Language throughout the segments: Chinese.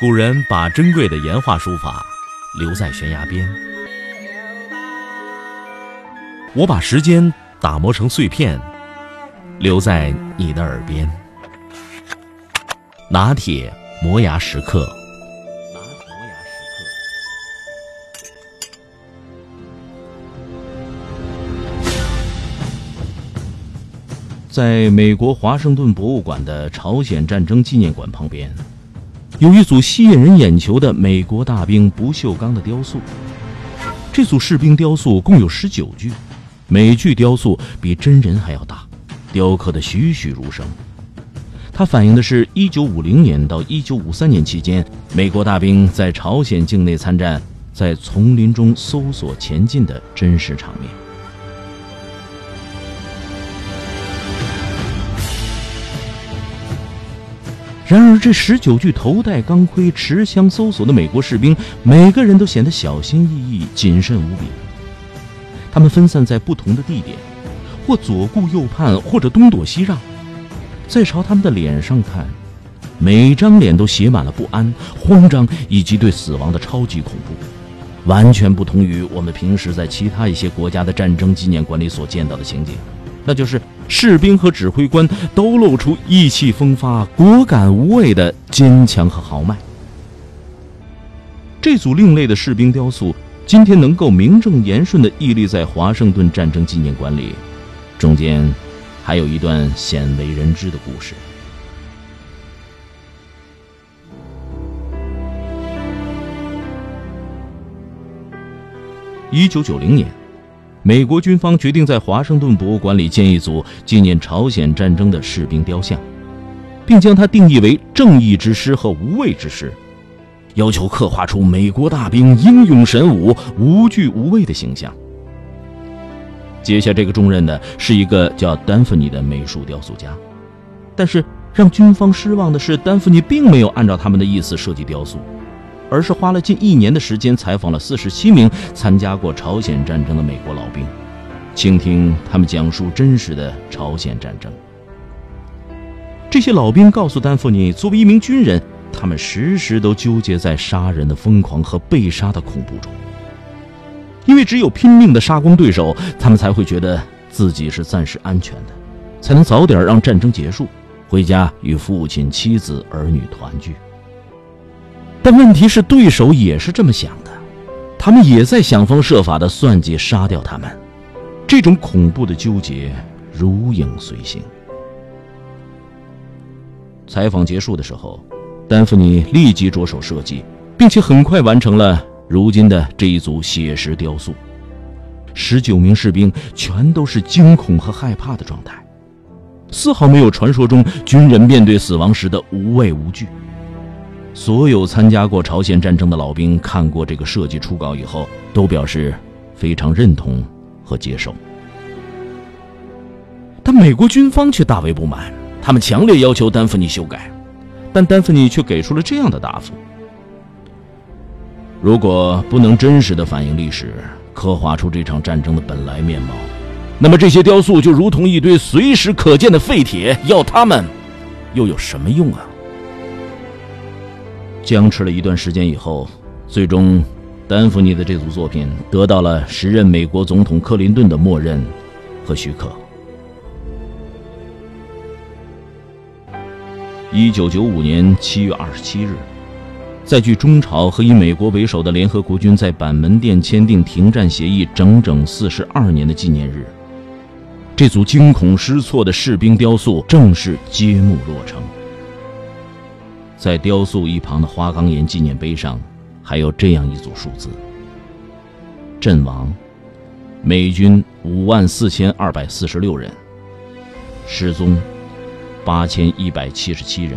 古人把珍贵的岩画书法留在悬崖边，我把时间打磨成碎片，留在你的耳边。拿铁磨牙时刻。在美国华盛顿博物馆的朝鲜战争纪念馆旁边。有一组吸引人眼球的美国大兵不锈钢的雕塑，这组士兵雕塑共有十九具，每具雕塑比真人还要大，雕刻的栩栩如生。它反映的是1950年到1953年期间，美国大兵在朝鲜境内参战，在丛林中搜索前进的真实场面。然而，这十九具头戴钢盔、持枪搜索的美国士兵，每个人都显得小心翼翼、谨慎无比。他们分散在不同的地点，或左顾右盼，或者东躲西让。再朝他们的脸上看，每张脸都写满了不安、慌张以及对死亡的超级恐怖，完全不同于我们平时在其他一些国家的战争纪念馆里所见到的情景，那就是。士兵和指挥官都露出意气风发、果敢无畏的坚强和豪迈。这组另类的士兵雕塑，今天能够名正言顺地屹立在华盛顿战争纪念馆里，中间还有一段鲜为人知的故事。一九九零年。美国军方决定在华盛顿博物馆里建一组纪念朝鲜战争的士兵雕像，并将它定义为正义之师和无畏之师，要求刻画出美国大兵英勇神武、无惧无畏的形象。接下这个重任的是一个叫丹弗尼的美术雕塑家，但是让军方失望的是，丹弗尼并没有按照他们的意思设计雕塑。而是花了近一年的时间，采访了四十七名参加过朝鲜战争的美国老兵，倾听他们讲述真实的朝鲜战争。这些老兵告诉丹弗尼，作为一名军人，他们时时都纠结在杀人的疯狂和被杀的恐怖中，因为只有拼命的杀光对手，他们才会觉得自己是暂时安全的，才能早点让战争结束，回家与父亲、妻子、儿女团聚。但问题是，对手也是这么想的，他们也在想方设法的算计杀掉他们。这种恐怖的纠结如影随形。采访结束的时候，丹弗尼立即着手设计，并且很快完成了如今的这一组写实雕塑。十九名士兵全都是惊恐和害怕的状态，丝毫没有传说中军人面对死亡时的无畏无惧。所有参加过朝鲜战争的老兵看过这个设计初稿以后，都表示非常认同和接受。但美国军方却大为不满，他们强烈要求丹佛尼修改，但丹佛尼却给出了这样的答复：如果不能真实的反映历史，刻画出这场战争的本来面貌，那么这些雕塑就如同一堆随时可见的废铁，要它们又有什么用啊？僵持了一段时间以后，最终，丹弗尼的这组作品得到了时任美国总统克林顿的默认和许可。一九九五年七月二十七日，在距中朝和以美国为首的联合国军在板门店签订停战协议整整四十二年的纪念日，这组惊恐失措的士兵雕塑正式揭幕落成。在雕塑一旁的花岗岩纪念碑上，还有这样一组数字：阵亡，美军五万四千二百四十六人；失踪，八千一百七十七人；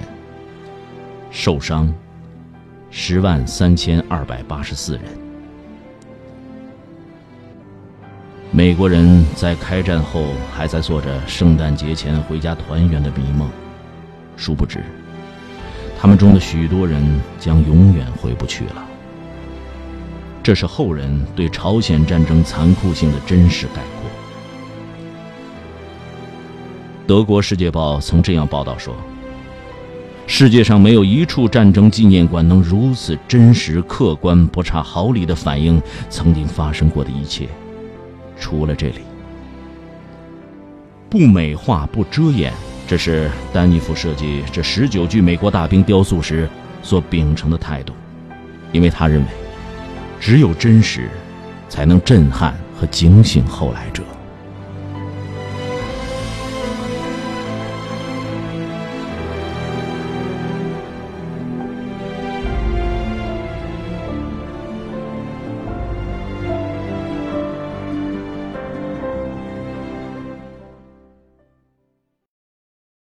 受伤，十万三千二百八十四人。美国人在开战后还在做着圣诞节前回家团圆的迷梦，殊不知。他们中的许多人将永远回不去了。这是后人对朝鲜战争残酷性的真实概括。德国《世界报》曾这样报道说：“世界上没有一处战争纪念馆能如此真实、客观、不差毫厘的反映曾经发生过的一切，除了这里。不美化、不遮掩，这是丹尼夫设计这十九具美国大兵雕塑时所秉承的态度，因为他认为，只有真实，才能震撼和警醒后来者。